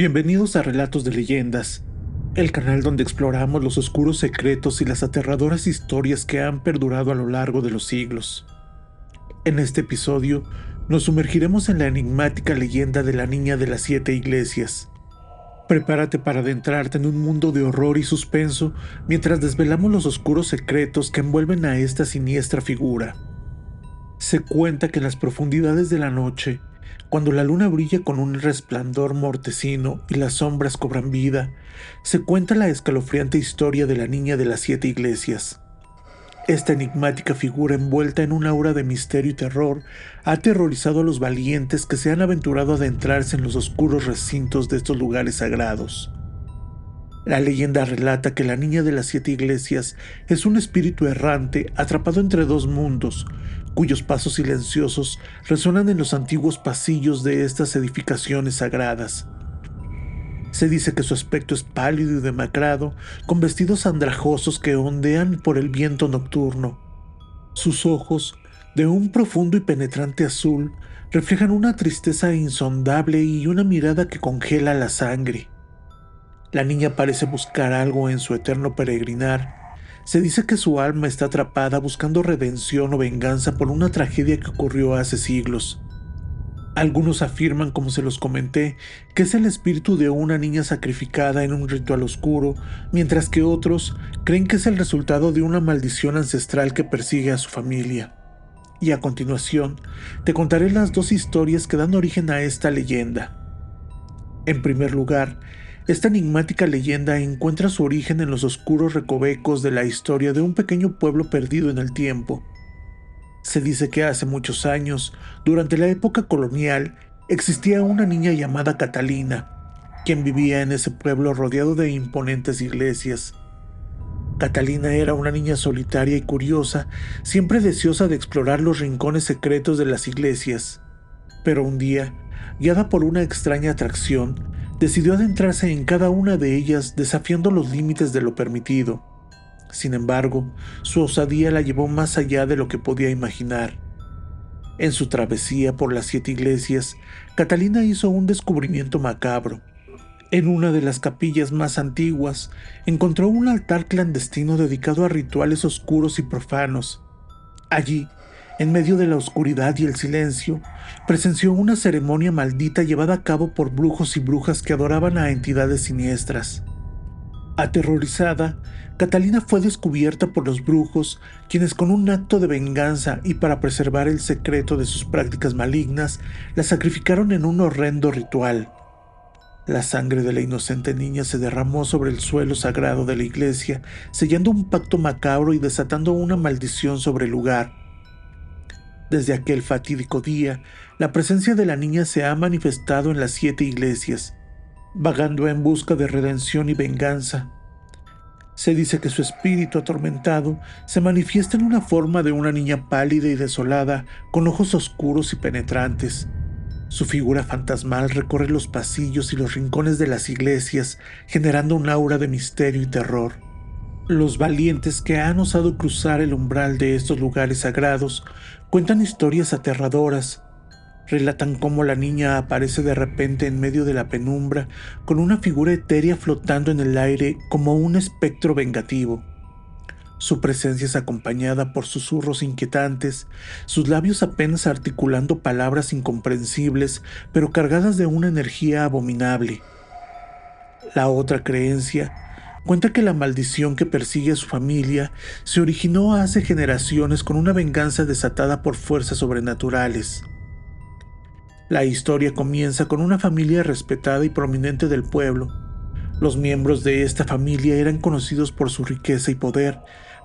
Bienvenidos a Relatos de Leyendas, el canal donde exploramos los oscuros secretos y las aterradoras historias que han perdurado a lo largo de los siglos. En este episodio nos sumergiremos en la enigmática leyenda de la Niña de las Siete Iglesias. Prepárate para adentrarte en un mundo de horror y suspenso mientras desvelamos los oscuros secretos que envuelven a esta siniestra figura. Se cuenta que en las profundidades de la noche, cuando la luna brilla con un resplandor mortecino y las sombras cobran vida, se cuenta la escalofriante historia de la niña de las siete iglesias. Esta enigmática figura envuelta en un aura de misterio y terror ha aterrorizado a los valientes que se han aventurado a adentrarse en los oscuros recintos de estos lugares sagrados. La leyenda relata que la niña de las siete iglesias es un espíritu errante atrapado entre dos mundos, cuyos pasos silenciosos resuenan en los antiguos pasillos de estas edificaciones sagradas. Se dice que su aspecto es pálido y demacrado, con vestidos andrajosos que ondean por el viento nocturno. Sus ojos, de un profundo y penetrante azul, reflejan una tristeza insondable y una mirada que congela la sangre. La niña parece buscar algo en su eterno peregrinar, se dice que su alma está atrapada buscando redención o venganza por una tragedia que ocurrió hace siglos. Algunos afirman, como se los comenté, que es el espíritu de una niña sacrificada en un ritual oscuro, mientras que otros creen que es el resultado de una maldición ancestral que persigue a su familia. Y a continuación, te contaré las dos historias que dan origen a esta leyenda. En primer lugar, esta enigmática leyenda encuentra su origen en los oscuros recovecos de la historia de un pequeño pueblo perdido en el tiempo. Se dice que hace muchos años, durante la época colonial, existía una niña llamada Catalina, quien vivía en ese pueblo rodeado de imponentes iglesias. Catalina era una niña solitaria y curiosa, siempre deseosa de explorar los rincones secretos de las iglesias. Pero un día, guiada por una extraña atracción, decidió adentrarse en cada una de ellas desafiando los límites de lo permitido. Sin embargo, su osadía la llevó más allá de lo que podía imaginar. En su travesía por las siete iglesias, Catalina hizo un descubrimiento macabro. En una de las capillas más antiguas, encontró un altar clandestino dedicado a rituales oscuros y profanos. Allí, en medio de la oscuridad y el silencio, presenció una ceremonia maldita llevada a cabo por brujos y brujas que adoraban a entidades siniestras. Aterrorizada, Catalina fue descubierta por los brujos, quienes con un acto de venganza y para preservar el secreto de sus prácticas malignas, la sacrificaron en un horrendo ritual. La sangre de la inocente niña se derramó sobre el suelo sagrado de la iglesia, sellando un pacto macabro y desatando una maldición sobre el lugar. Desde aquel fatídico día, la presencia de la niña se ha manifestado en las siete iglesias, vagando en busca de redención y venganza. Se dice que su espíritu atormentado se manifiesta en una forma de una niña pálida y desolada, con ojos oscuros y penetrantes. Su figura fantasmal recorre los pasillos y los rincones de las iglesias, generando un aura de misterio y terror. Los valientes que han osado cruzar el umbral de estos lugares sagrados cuentan historias aterradoras. Relatan cómo la niña aparece de repente en medio de la penumbra con una figura etérea flotando en el aire como un espectro vengativo. Su presencia es acompañada por susurros inquietantes, sus labios apenas articulando palabras incomprensibles, pero cargadas de una energía abominable. La otra creencia Cuenta que la maldición que persigue a su familia se originó hace generaciones con una venganza desatada por fuerzas sobrenaturales. La historia comienza con una familia respetada y prominente del pueblo. Los miembros de esta familia eran conocidos por su riqueza y poder,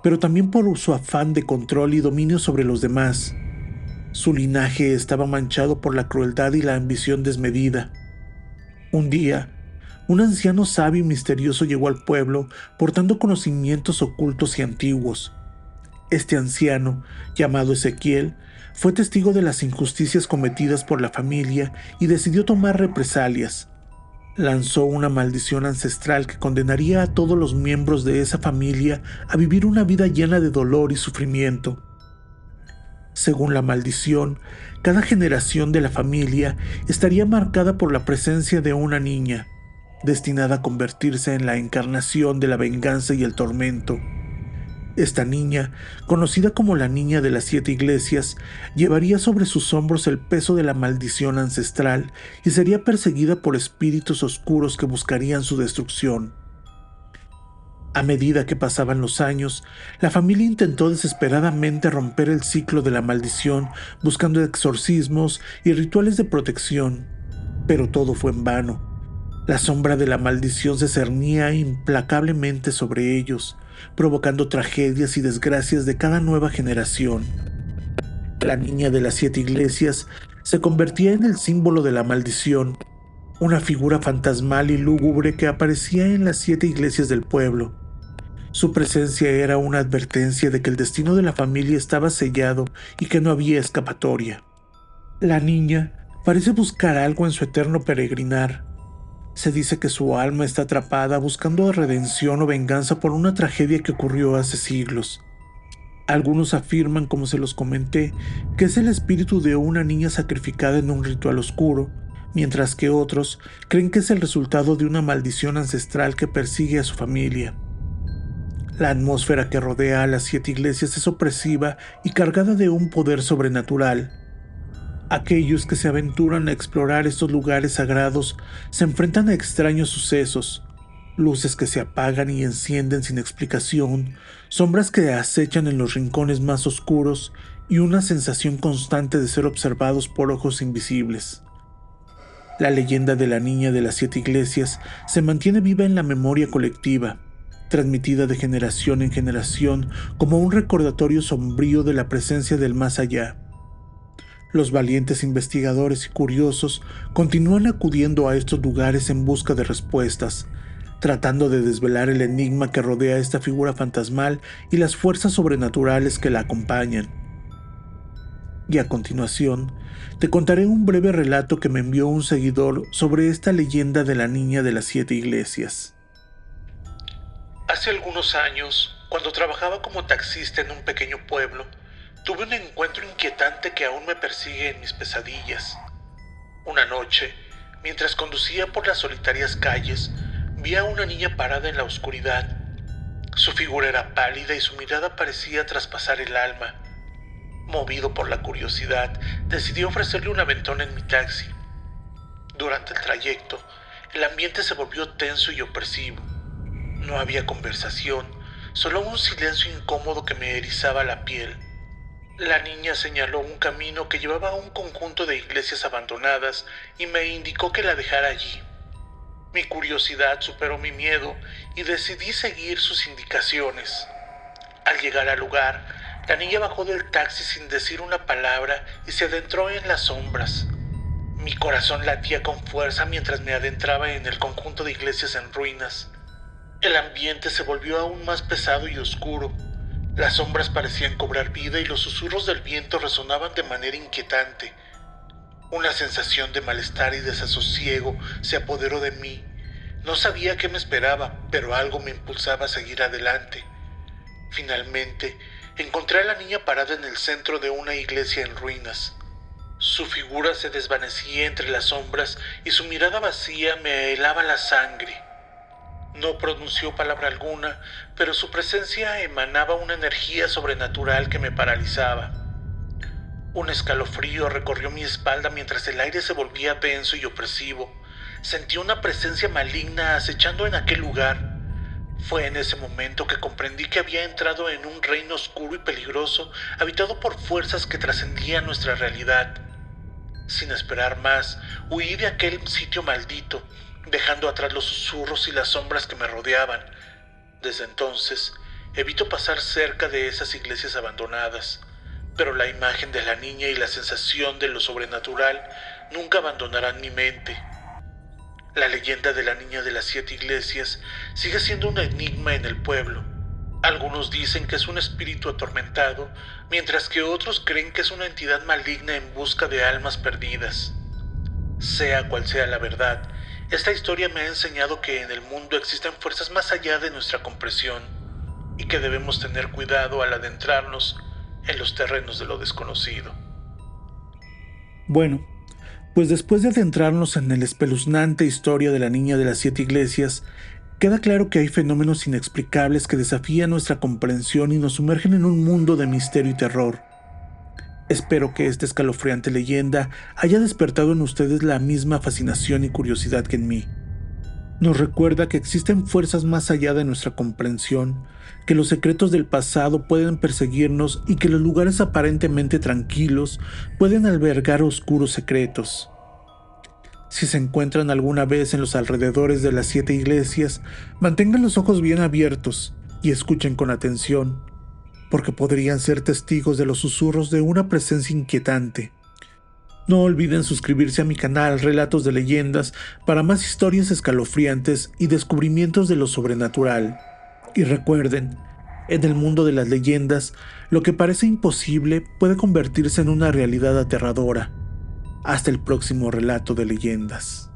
pero también por su afán de control y dominio sobre los demás. Su linaje estaba manchado por la crueldad y la ambición desmedida. Un día, un anciano sabio y misterioso llegó al pueblo portando conocimientos ocultos y antiguos. Este anciano, llamado Ezequiel, fue testigo de las injusticias cometidas por la familia y decidió tomar represalias. Lanzó una maldición ancestral que condenaría a todos los miembros de esa familia a vivir una vida llena de dolor y sufrimiento. Según la maldición, cada generación de la familia estaría marcada por la presencia de una niña, destinada a convertirse en la encarnación de la venganza y el tormento. Esta niña, conocida como la Niña de las Siete Iglesias, llevaría sobre sus hombros el peso de la maldición ancestral y sería perseguida por espíritus oscuros que buscarían su destrucción. A medida que pasaban los años, la familia intentó desesperadamente romper el ciclo de la maldición buscando exorcismos y rituales de protección, pero todo fue en vano. La sombra de la maldición se cernía implacablemente sobre ellos, provocando tragedias y desgracias de cada nueva generación. La niña de las siete iglesias se convertía en el símbolo de la maldición, una figura fantasmal y lúgubre que aparecía en las siete iglesias del pueblo. Su presencia era una advertencia de que el destino de la familia estaba sellado y que no había escapatoria. La niña parece buscar algo en su eterno peregrinar. Se dice que su alma está atrapada buscando redención o venganza por una tragedia que ocurrió hace siglos. Algunos afirman, como se los comenté, que es el espíritu de una niña sacrificada en un ritual oscuro, mientras que otros creen que es el resultado de una maldición ancestral que persigue a su familia. La atmósfera que rodea a las siete iglesias es opresiva y cargada de un poder sobrenatural. Aquellos que se aventuran a explorar estos lugares sagrados se enfrentan a extraños sucesos, luces que se apagan y encienden sin explicación, sombras que acechan en los rincones más oscuros y una sensación constante de ser observados por ojos invisibles. La leyenda de la niña de las siete iglesias se mantiene viva en la memoria colectiva, transmitida de generación en generación como un recordatorio sombrío de la presencia del más allá. Los valientes investigadores y curiosos continúan acudiendo a estos lugares en busca de respuestas, tratando de desvelar el enigma que rodea esta figura fantasmal y las fuerzas sobrenaturales que la acompañan. Y a continuación, te contaré un breve relato que me envió un seguidor sobre esta leyenda de la niña de las siete iglesias. Hace algunos años, cuando trabajaba como taxista en un pequeño pueblo, tuve un encuentro inquietante que aún me persigue en mis pesadillas. Una noche, mientras conducía por las solitarias calles, vi a una niña parada en la oscuridad. Su figura era pálida y su mirada parecía traspasar el alma. Movido por la curiosidad, decidí ofrecerle un aventón en mi taxi. Durante el trayecto, el ambiente se volvió tenso y opresivo. No había conversación, solo un silencio incómodo que me erizaba la piel. La niña señaló un camino que llevaba a un conjunto de iglesias abandonadas y me indicó que la dejara allí. Mi curiosidad superó mi miedo y decidí seguir sus indicaciones. Al llegar al lugar, la niña bajó del taxi sin decir una palabra y se adentró en las sombras. Mi corazón latía con fuerza mientras me adentraba en el conjunto de iglesias en ruinas. El ambiente se volvió aún más pesado y oscuro. Las sombras parecían cobrar vida y los susurros del viento resonaban de manera inquietante. Una sensación de malestar y desasosiego se apoderó de mí. No sabía qué me esperaba, pero algo me impulsaba a seguir adelante. Finalmente, encontré a la niña parada en el centro de una iglesia en ruinas. Su figura se desvanecía entre las sombras y su mirada vacía me helaba la sangre. No pronunció palabra alguna, pero su presencia emanaba una energía sobrenatural que me paralizaba. Un escalofrío recorrió mi espalda mientras el aire se volvía denso y opresivo. Sentí una presencia maligna acechando en aquel lugar. Fue en ese momento que comprendí que había entrado en un reino oscuro y peligroso, habitado por fuerzas que trascendían nuestra realidad. Sin esperar más, huí de aquel sitio maldito dejando atrás los susurros y las sombras que me rodeaban. Desde entonces, evito pasar cerca de esas iglesias abandonadas, pero la imagen de la niña y la sensación de lo sobrenatural nunca abandonarán mi mente. La leyenda de la niña de las siete iglesias sigue siendo un enigma en el pueblo. Algunos dicen que es un espíritu atormentado, mientras que otros creen que es una entidad maligna en busca de almas perdidas. Sea cual sea la verdad, esta historia me ha enseñado que en el mundo existen fuerzas más allá de nuestra comprensión y que debemos tener cuidado al adentrarnos en los terrenos de lo desconocido. Bueno, Pues después de adentrarnos en la espeluznante historia de la niña de las siete iglesias, queda claro que hay fenómenos inexplicables que desafían nuestra comprensión y nos sumergen en un mundo de misterio y terror. Espero que esta escalofriante leyenda haya despertado en ustedes la misma fascinación y curiosidad que en mí. Nos recuerda que existen fuerzas más allá de nuestra comprensión, que los secretos del pasado pueden perseguirnos y que los lugares aparentemente tranquilos pueden albergar oscuros secretos. Si se encuentran alguna vez en los alrededores de las siete iglesias, mantengan los ojos bien abiertos y escuchen con atención, porque podrían ser testigos de los susurros de una presencia inquietante. No olviden suscribirse a mi canal Relatos de Leyendas para más historias escalofriantes y descubrimientos de lo sobrenatural. Y recuerden, en el mundo de las leyendas, lo que parece imposible puede convertirse en una realidad aterradora. Hasta el próximo relato de leyendas.